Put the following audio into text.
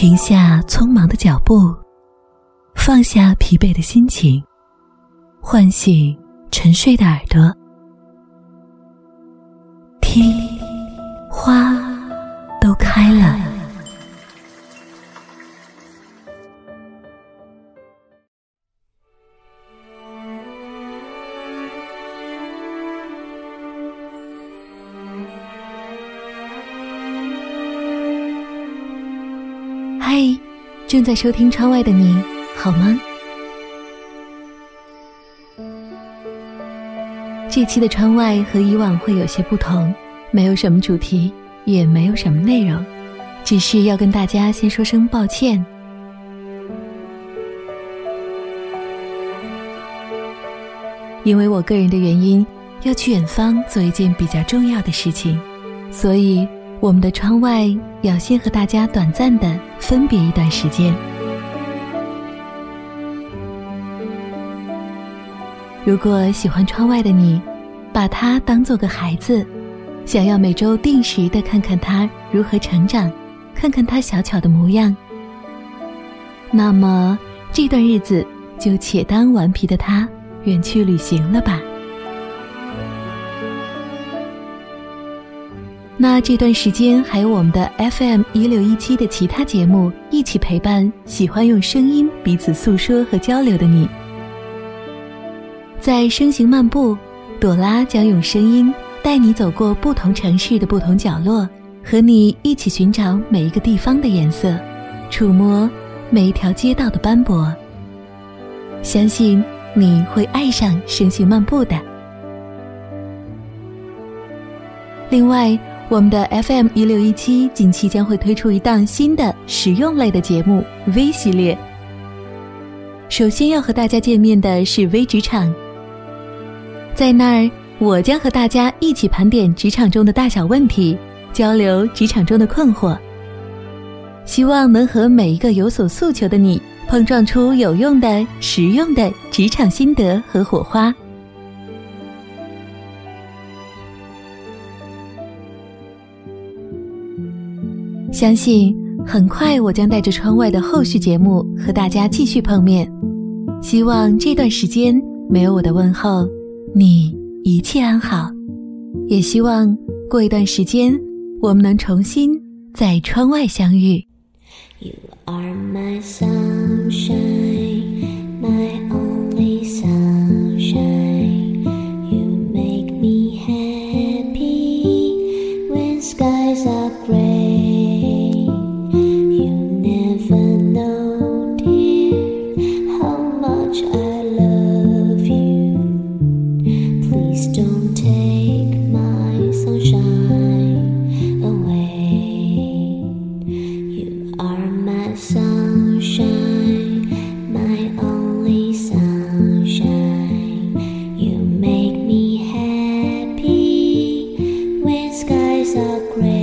停下匆忙的脚步，放下疲惫的心情，唤醒沉睡的耳朵，听，花嗨，正在收听窗外的你，好吗？这期的窗外和以往会有些不同，没有什么主题，也没有什么内容，只是要跟大家先说声抱歉，因为我个人的原因要去远方做一件比较重要的事情，所以。我们的窗外要先和大家短暂的分别一段时间。如果喜欢窗外的你，把它当做个孩子，想要每周定时的看看他如何成长，看看他小巧的模样，那么这段日子就且当顽皮的他远去旅行了吧。那这段时间还有我们的 FM 一六一七的其他节目一起陪伴喜欢用声音彼此诉说和交流的你，在声行漫步，朵拉将用声音带你走过不同城市的不同角落，和你一起寻找每一个地方的颜色，触摸每一条街道的斑驳。相信你会爱上声行漫步的。另外。我们的 FM 一六一七近期将会推出一档新的实用类的节目 V 系列。首先要和大家见面的是 V 职场，在那儿我将和大家一起盘点职场中的大小问题，交流职场中的困惑，希望能和每一个有所诉求的你碰撞出有用的、实用的职场心得和火花。相信很快我将带着窗外的后续节目和大家继续碰面。希望这段时间没有我的问候，你一切安好。也希望过一段时间，我们能重新在窗外相遇。You are my sunshine, my only sunshine. is great